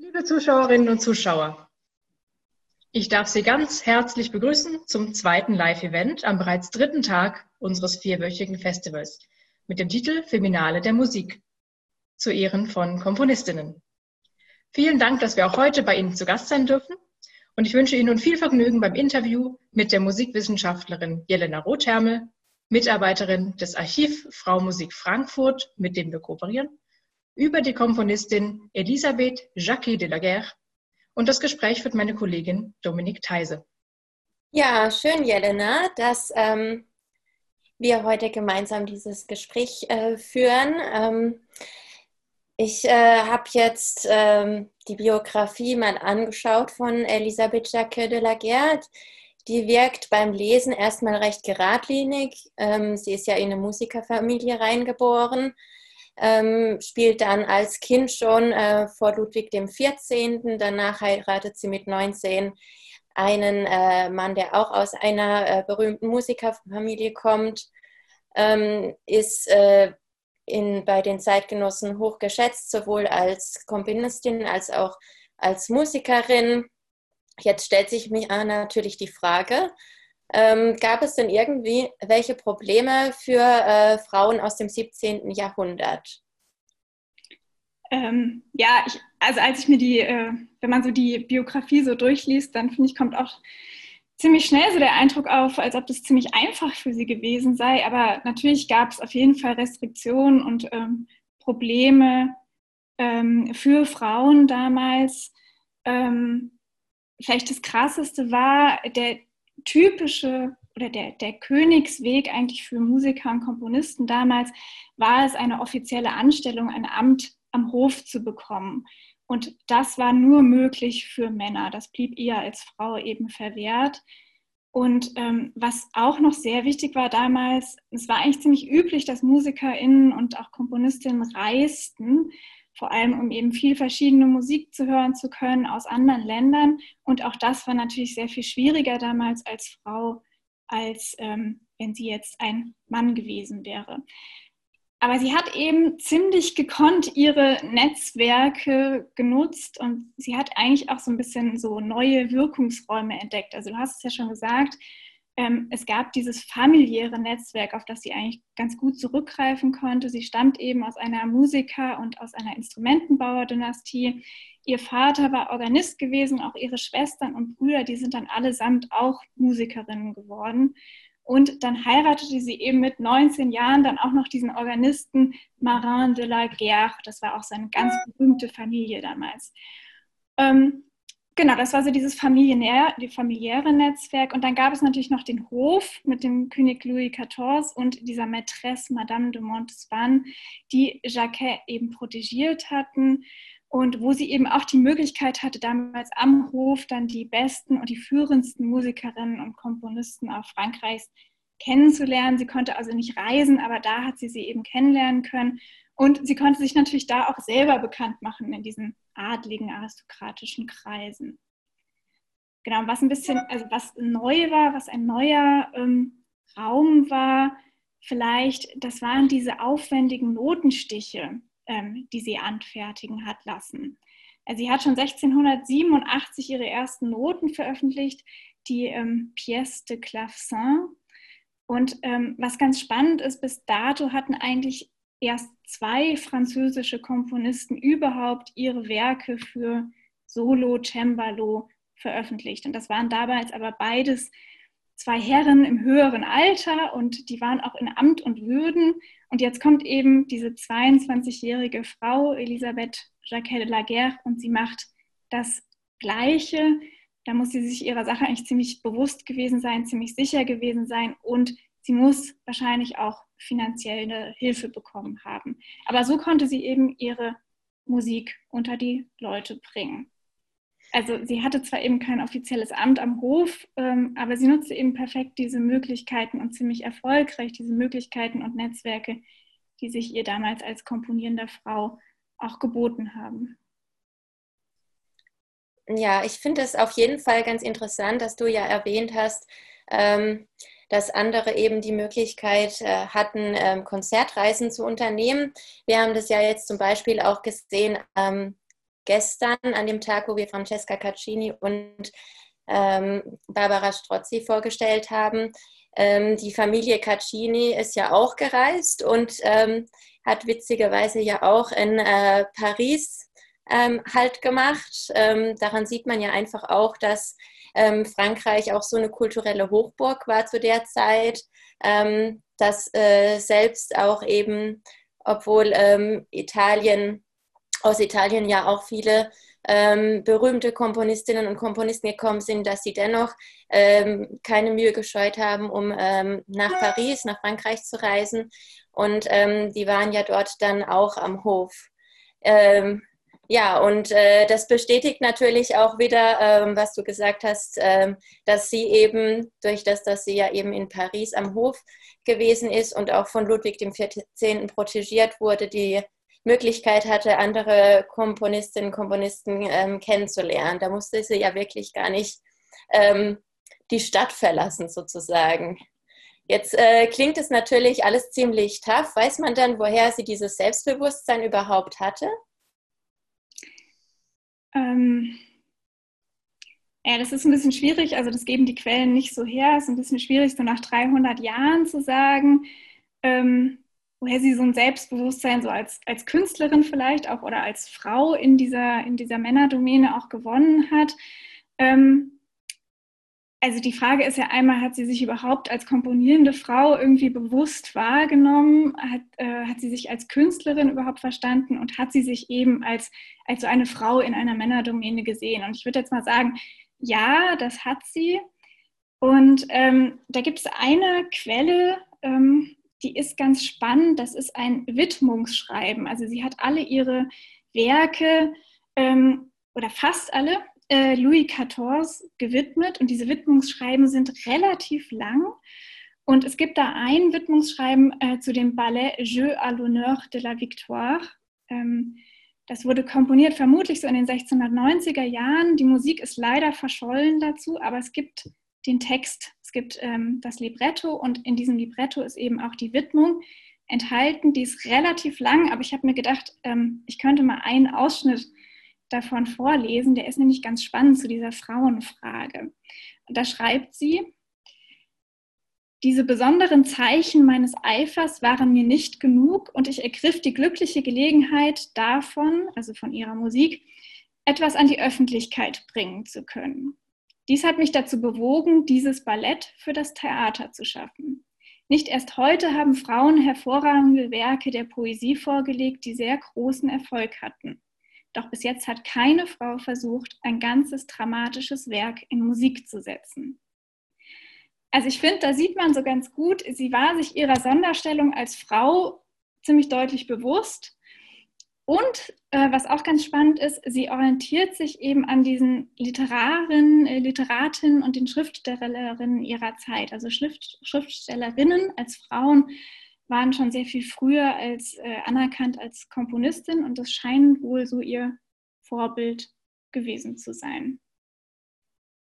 Liebe Zuschauerinnen und Zuschauer, ich darf Sie ganz herzlich begrüßen zum zweiten Live-Event am bereits dritten Tag unseres vierwöchigen Festivals mit dem Titel Feminale der Musik zu Ehren von Komponistinnen. Vielen Dank, dass wir auch heute bei Ihnen zu Gast sein dürfen und ich wünsche Ihnen nun viel Vergnügen beim Interview mit der Musikwissenschaftlerin Jelena Rothermel, Mitarbeiterin des Archiv Frau Musik Frankfurt, mit dem wir kooperieren, über die Komponistin Elisabeth Jacquet de la Guerre und das Gespräch führt meine Kollegin Dominique Theise. Ja, schön, Jelena, dass ähm, wir heute gemeinsam dieses Gespräch äh, führen. Ähm, ich äh, habe jetzt ähm, die Biografie mal angeschaut von Elisabeth Jacques de la Guerre. Die wirkt beim Lesen erstmal recht geradlinig. Ähm, sie ist ja in eine Musikerfamilie reingeboren, ähm, spielt dann als Kind schon äh, vor Ludwig XIV. Danach heiratet sie mit 19 einen äh, Mann, der auch aus einer äh, berühmten Musikerfamilie kommt, ähm, ist äh, in, bei den Zeitgenossen hoch geschätzt, sowohl als Komponistin als auch als Musikerin. Jetzt stellt sich mir natürlich die Frage, ähm, gab es denn irgendwie welche Probleme für äh, Frauen aus dem 17. Jahrhundert? Ähm, ja, ich, also als ich mir die, äh, wenn man so die Biografie so durchliest, dann finde ich, kommt auch ziemlich schnell so der Eindruck auf, als ob das ziemlich einfach für sie gewesen sei. Aber natürlich gab es auf jeden Fall Restriktionen und ähm, Probleme ähm, für Frauen damals. Ähm, vielleicht das Krasseste war der typische oder der, der Königsweg eigentlich für Musiker und Komponisten damals, war es eine offizielle Anstellung, ein Amt am Hof zu bekommen. Und das war nur möglich für Männer. Das blieb ihr als Frau eben verwehrt. Und ähm, was auch noch sehr wichtig war damals, es war eigentlich ziemlich üblich, dass MusikerInnen und auch Komponistinnen reisten, vor allem um eben viel verschiedene Musik zu hören zu können aus anderen Ländern. Und auch das war natürlich sehr viel schwieriger damals als Frau, als ähm, wenn sie jetzt ein Mann gewesen wäre. Aber sie hat eben ziemlich gekonnt ihre Netzwerke genutzt und sie hat eigentlich auch so ein bisschen so neue Wirkungsräume entdeckt. Also du hast es ja schon gesagt, ähm, es gab dieses familiäre Netzwerk, auf das sie eigentlich ganz gut zurückgreifen konnte. Sie stammt eben aus einer Musiker- und aus einer Instrumentenbauer-Dynastie. Ihr Vater war Organist gewesen, auch ihre Schwestern und Brüder, die sind dann allesamt auch Musikerinnen geworden. Und dann heiratete sie eben mit 19 Jahren dann auch noch diesen Organisten Marin de la Guerre. Das war auch seine ganz berühmte Familie damals. Ähm, genau, das war so dieses familiär, die familiäre Netzwerk. Und dann gab es natürlich noch den Hof mit dem König Louis XIV und dieser Maîtresse Madame de Montespan, die Jacquet eben protegiert hatten und wo sie eben auch die Möglichkeit hatte, damals am Hof dann die besten und die führendsten Musikerinnen und Komponisten auch Frankreichs kennenzulernen. Sie konnte also nicht reisen, aber da hat sie sie eben kennenlernen können. Und sie konnte sich natürlich da auch selber bekannt machen in diesen adligen, aristokratischen Kreisen. Genau, was ein bisschen, also was neu war, was ein neuer ähm, Raum war, vielleicht, das waren diese aufwendigen Notenstiche ähm, die sie anfertigen hat lassen. Also sie hat schon 1687 ihre ersten Noten veröffentlicht, die ähm, Pièce de Clavecin. Und ähm, was ganz spannend ist, bis dato hatten eigentlich erst zwei französische Komponisten überhaupt ihre Werke für Solo, Cembalo veröffentlicht. Und das waren damals aber beides zwei Herren im höheren Alter und die waren auch in Amt und Würden. Und jetzt kommt eben diese 22-jährige Frau, Elisabeth Jacquet de la Guerre, und sie macht das Gleiche. Da muss sie sich ihrer Sache eigentlich ziemlich bewusst gewesen sein, ziemlich sicher gewesen sein und sie muss wahrscheinlich auch finanzielle Hilfe bekommen haben. Aber so konnte sie eben ihre Musik unter die Leute bringen also sie hatte zwar eben kein offizielles Amt am Hof, ähm, aber sie nutzte eben perfekt diese Möglichkeiten und ziemlich erfolgreich diese Möglichkeiten und Netzwerke, die sich ihr damals als komponierender Frau auch geboten haben. Ja, ich finde es auf jeden Fall ganz interessant, dass du ja erwähnt hast, ähm, dass andere eben die Möglichkeit äh, hatten, ähm, Konzertreisen zu unternehmen. Wir haben das ja jetzt zum Beispiel auch gesehen gestern, an dem Tag, wo wir Francesca Caccini und ähm, Barbara Strozzi vorgestellt haben. Ähm, die Familie Caccini ist ja auch gereist und ähm, hat witzigerweise ja auch in äh, Paris ähm, Halt gemacht. Ähm, daran sieht man ja einfach auch, dass ähm, Frankreich auch so eine kulturelle Hochburg war zu der Zeit, ähm, dass äh, selbst auch eben, obwohl ähm, Italien, aus Italien ja auch viele ähm, berühmte Komponistinnen und Komponisten gekommen sind, dass sie dennoch ähm, keine Mühe gescheut haben, um ähm, nach Paris, nach Frankreich zu reisen. Und die waren ja dort dann auch am Hof. Ähm, ja, und äh, das bestätigt natürlich auch wieder, ähm, was du gesagt hast, ähm, dass sie eben, durch das, dass sie ja eben in Paris am Hof gewesen ist und auch von Ludwig XIV. protegiert wurde, die Möglichkeit hatte, andere Komponistinnen und Komponisten ähm, kennenzulernen. Da musste sie ja wirklich gar nicht ähm, die Stadt verlassen, sozusagen. Jetzt äh, klingt es natürlich alles ziemlich tough. Weiß man dann, woher sie dieses Selbstbewusstsein überhaupt hatte? Ähm, ja, das ist ein bisschen schwierig. Also das geben die Quellen nicht so her. Es ist ein bisschen schwierig, so nach 300 Jahren zu sagen, ähm, woher sie so ein Selbstbewusstsein so als, als Künstlerin vielleicht auch oder als Frau in dieser, in dieser Männerdomäne auch gewonnen hat. Ähm, also die Frage ist ja einmal, hat sie sich überhaupt als komponierende Frau irgendwie bewusst wahrgenommen? Hat, äh, hat sie sich als Künstlerin überhaupt verstanden und hat sie sich eben als, als so eine Frau in einer Männerdomäne gesehen? Und ich würde jetzt mal sagen, ja, das hat sie. Und ähm, da gibt es eine Quelle, ähm, die ist ganz spannend. Das ist ein Widmungsschreiben. Also sie hat alle ihre Werke ähm, oder fast alle äh, Louis XIV gewidmet und diese Widmungsschreiben sind relativ lang. Und es gibt da ein Widmungsschreiben äh, zu dem Ballet Jeu à l'honneur de la Victoire. Ähm, das wurde komponiert vermutlich so in den 1690er Jahren. Die Musik ist leider verschollen dazu, aber es gibt den Text, es gibt ähm, das Libretto und in diesem Libretto ist eben auch die Widmung enthalten. Die ist relativ lang, aber ich habe mir gedacht, ähm, ich könnte mal einen Ausschnitt davon vorlesen. Der ist nämlich ganz spannend zu dieser Frauenfrage. Und da schreibt sie, diese besonderen Zeichen meines Eifers waren mir nicht genug und ich ergriff die glückliche Gelegenheit davon, also von ihrer Musik, etwas an die Öffentlichkeit bringen zu können. Dies hat mich dazu bewogen, dieses Ballett für das Theater zu schaffen. Nicht erst heute haben Frauen hervorragende Werke der Poesie vorgelegt, die sehr großen Erfolg hatten. Doch bis jetzt hat keine Frau versucht, ein ganzes dramatisches Werk in Musik zu setzen. Also ich finde, da sieht man so ganz gut, sie war sich ihrer Sonderstellung als Frau ziemlich deutlich bewusst. Und äh, was auch ganz spannend ist, sie orientiert sich eben an diesen Literaren, äh, Literatinnen und den Schriftstellerinnen ihrer Zeit. Also Schrift, Schriftstellerinnen als Frauen waren schon sehr viel früher als äh, anerkannt als Komponistin und das scheint wohl so ihr Vorbild gewesen zu sein.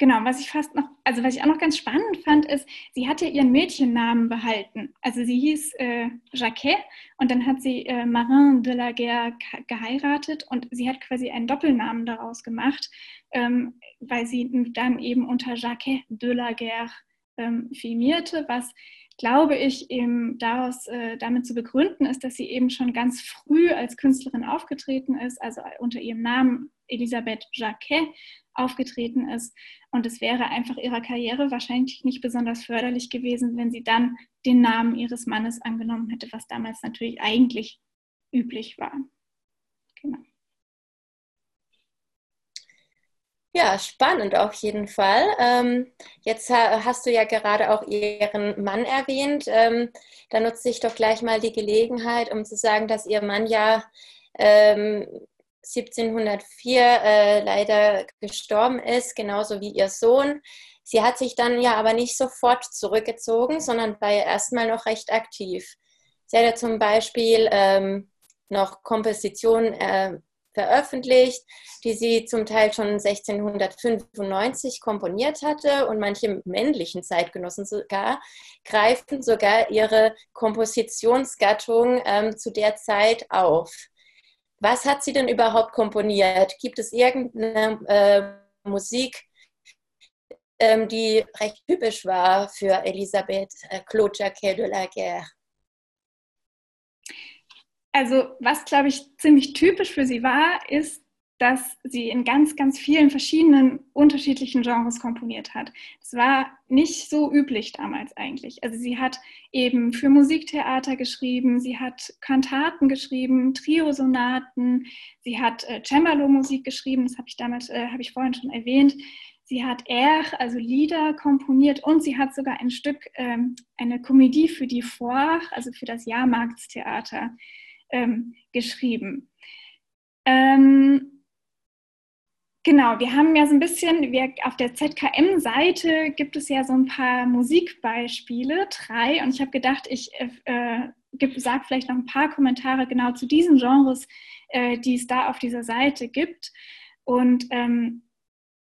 Genau, was ich fast noch, also was ich auch noch ganz spannend fand, ist, sie hat ja ihren Mädchennamen behalten. Also sie hieß äh, Jacquet und dann hat sie äh, Marin de la Guerre geheiratet und sie hat quasi einen Doppelnamen daraus gemacht, ähm, weil sie dann eben unter Jacquet de la Guerre ähm, filmierte, was glaube ich, eben daraus äh, damit zu begründen ist, dass sie eben schon ganz früh als Künstlerin aufgetreten ist, also unter ihrem Namen Elisabeth Jacquet aufgetreten ist. Und es wäre einfach ihrer Karriere wahrscheinlich nicht besonders förderlich gewesen, wenn sie dann den Namen ihres Mannes angenommen hätte, was damals natürlich eigentlich üblich war. Genau. Ja, spannend auf jeden Fall. Ähm, jetzt hast du ja gerade auch Ihren Mann erwähnt. Ähm, da nutze ich doch gleich mal die Gelegenheit, um zu sagen, dass Ihr Mann ja ähm, 1704 äh, leider gestorben ist, genauso wie Ihr Sohn. Sie hat sich dann ja aber nicht sofort zurückgezogen, sondern war ja erstmal noch recht aktiv. Sie hat ja zum Beispiel ähm, noch Kompositionen äh, veröffentlicht, die sie zum Teil schon 1695 komponiert hatte und manche männlichen Zeitgenossen sogar greifen sogar ihre Kompositionsgattung ähm, zu der Zeit auf. was hat sie denn überhaupt komponiert? Gibt es irgendeine äh, Musik, ähm, die recht typisch war für Elisabeth äh, Claude Jacquet de la Guerre? Also was, glaube ich, ziemlich typisch für sie war, ist, dass sie in ganz, ganz vielen verschiedenen unterschiedlichen Genres komponiert hat. Das war nicht so üblich damals eigentlich. Also sie hat eben für Musiktheater geschrieben, sie hat Kantaten geschrieben, Triosonaten, sie hat äh, Cembalo-Musik geschrieben, das habe ich damals, äh, habe ich vorhin schon erwähnt. Sie hat Air, also Lieder komponiert und sie hat sogar ein Stück, ähm, eine Komödie für die Foire, also für das Jahrmarktstheater, ähm, geschrieben. Ähm, Genau, wir haben ja so ein bisschen, wir, auf der ZKM-Seite gibt es ja so ein paar Musikbeispiele, drei, und ich habe gedacht, ich äh, sage vielleicht noch ein paar Kommentare genau zu diesen Genres, äh, die es da auf dieser Seite gibt. Und ähm,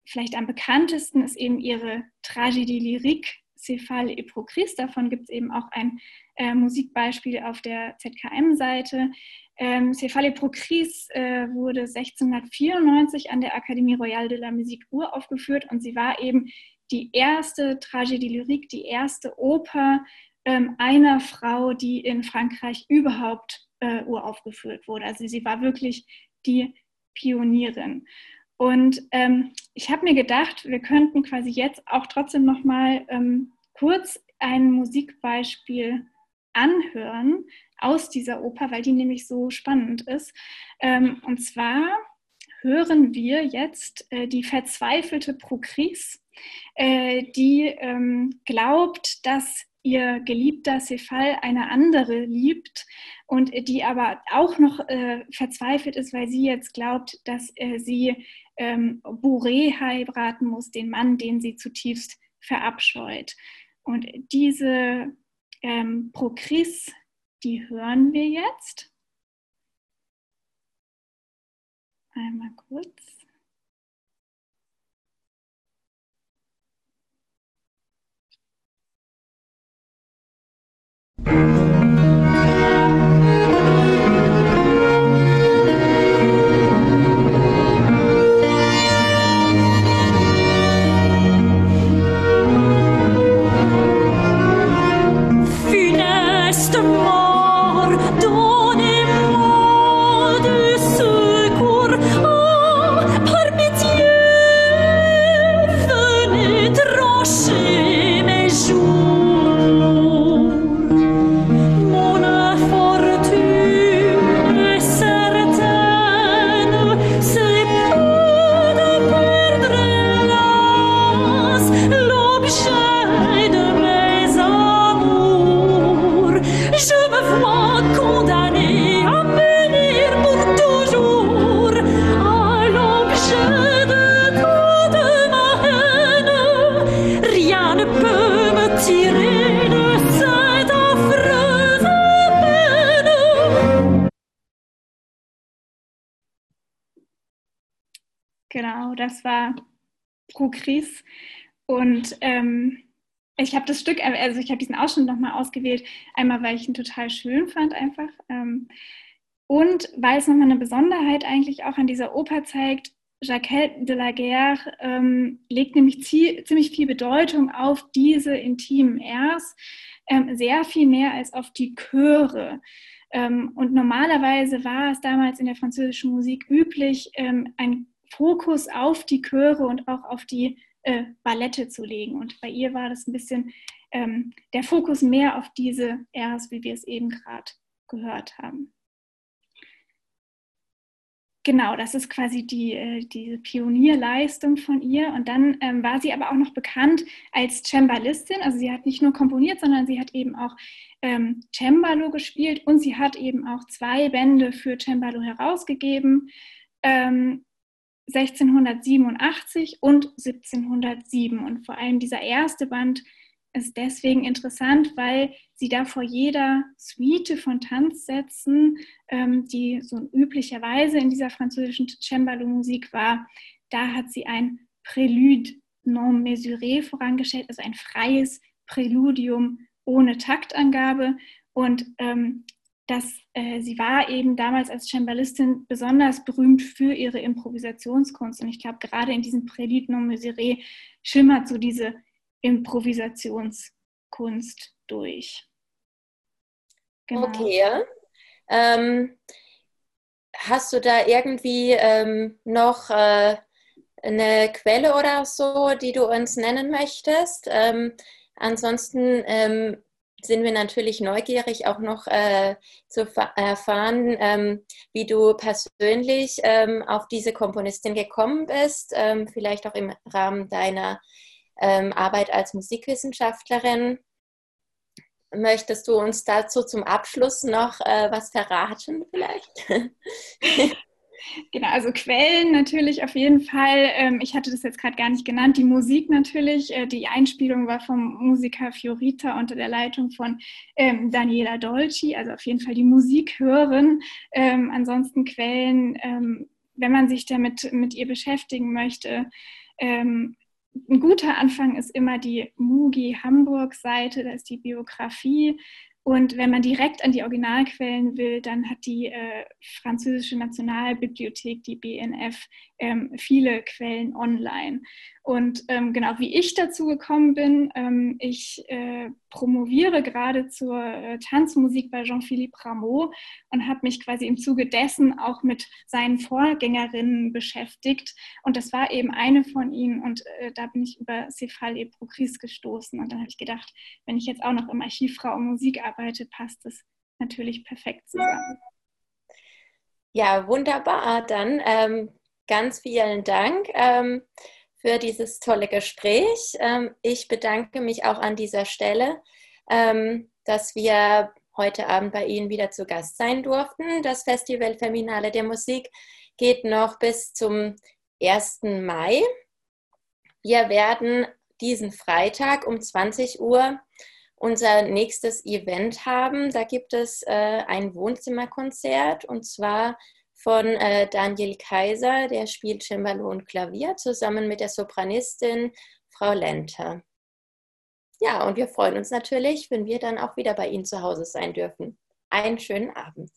vielleicht am bekanntesten ist eben ihre Tragédie lyrique Cephale et Procris. Davon gibt es eben auch ein äh, Musikbeispiel auf der ZKM-Seite. Ähm, Cephale Procris äh, wurde 1694 an der Académie Royale de la Musique uraufgeführt und sie war eben die erste Tragédie lyrique, die erste Oper ähm, einer Frau, die in Frankreich überhaupt äh, uraufgeführt wurde. Also sie war wirklich die Pionierin. Und ähm, ich habe mir gedacht, wir könnten quasi jetzt auch trotzdem noch mal ähm, kurz ein Musikbeispiel anhören aus dieser Oper, weil die nämlich so spannend ist. Ähm, und zwar hören wir jetzt äh, die verzweifelte Procris, äh, die ähm, glaubt, dass ihr geliebter Cephal eine andere liebt und die aber auch noch äh, verzweifelt ist, weil sie jetzt glaubt, dass äh, sie ähm, Bourré heiraten muss, den Mann, den sie zutiefst verabscheut. Und diese ähm, Procris, die hören wir jetzt. Einmal kurz. system das war Progris. Und ähm, ich habe das Stück, also ich habe diesen Ausschnitt nochmal ausgewählt, einmal weil ich ihn total schön fand einfach. Ähm, und weil es nochmal eine Besonderheit eigentlich auch an dieser Oper zeigt, Jacques de la Guerre ähm, legt nämlich ziemlich viel Bedeutung auf diese intimen Airs, ähm, sehr viel mehr als auf die Chöre. Ähm, und normalerweise war es damals in der französischen Musik üblich, ähm, ein Fokus auf die Chöre und auch auf die äh, Ballette zu legen. Und bei ihr war das ein bisschen ähm, der Fokus mehr auf diese Rs, wie wir es eben gerade gehört haben. Genau, das ist quasi die, äh, diese Pionierleistung von ihr. Und dann ähm, war sie aber auch noch bekannt als Cembalistin. Also sie hat nicht nur komponiert, sondern sie hat eben auch ähm, Cembalo gespielt und sie hat eben auch zwei Bände für Cembalo herausgegeben. Ähm, 1687 und 1707. Und vor allem dieser erste Band ist deswegen interessant, weil sie da vor jeder Suite von Tanzsätzen, ähm, die so üblicherweise in dieser französischen Cembalo-Musik war, da hat sie ein Prélude non mesuré vorangestellt, also ein freies Präludium ohne Taktangabe. Und ähm, dass äh, sie war eben damals als Cembalistin besonders berühmt für ihre Improvisationskunst. Und ich glaube, gerade in diesem Prélude non mesuré schimmert so diese Improvisationskunst durch. Genau. Okay. Ähm, hast du da irgendwie ähm, noch äh, eine Quelle oder so, die du uns nennen möchtest? Ähm, ansonsten ähm, sind wir natürlich neugierig, auch noch äh, zu erfahren, ähm, wie du persönlich ähm, auf diese Komponistin gekommen bist, ähm, vielleicht auch im Rahmen deiner ähm, Arbeit als Musikwissenschaftlerin. Möchtest du uns dazu zum Abschluss noch äh, was verraten vielleicht? Genau, also Quellen natürlich auf jeden Fall. Ähm, ich hatte das jetzt gerade gar nicht genannt. Die Musik natürlich. Äh, die Einspielung war vom Musiker Fiorita unter der Leitung von ähm, Daniela Dolci. Also auf jeden Fall die Musik hören. Ähm, ansonsten Quellen, wenn man sich damit mit ihr beschäftigen möchte. ein guter Anfang ist immer die Mugi Hamburg-Seite, da ist die Biografie und wenn man direkt an die Originalquellen will, dann hat die äh, französische Nationalbibliothek, die BNF, ähm, viele Quellen online. Und ähm, genau wie ich dazu gekommen bin, ähm, ich äh, promoviere gerade zur äh, Tanzmusik bei Jean-Philippe Rameau und habe mich quasi im Zuge dessen auch mit seinen Vorgängerinnen beschäftigt. Und das war eben eine von ihnen. Und äh, da bin ich über Cephale Procris gestoßen. Und dann habe ich gedacht, wenn ich jetzt auch noch im Archiv Frau und Musik arbeite, passt das natürlich perfekt zusammen. Ja, wunderbar. Dann ähm, ganz vielen Dank. Ähm, für dieses tolle Gespräch. Ähm, ich bedanke mich auch an dieser Stelle, ähm, dass wir heute Abend bei Ihnen wieder zu Gast sein durften. Das Festival Feminale der Musik geht noch bis zum 1. Mai. Wir werden diesen Freitag um 20 Uhr unser nächstes Event haben. Da gibt es äh, ein Wohnzimmerkonzert und zwar von äh, Daniel Kaiser, der spielt Cembalo und Klavier zusammen mit der Sopranistin Frau Lenter. Ja, und wir freuen uns natürlich, wenn wir dann auch wieder bei Ihnen zu Hause sein dürfen. Einen schönen Abend.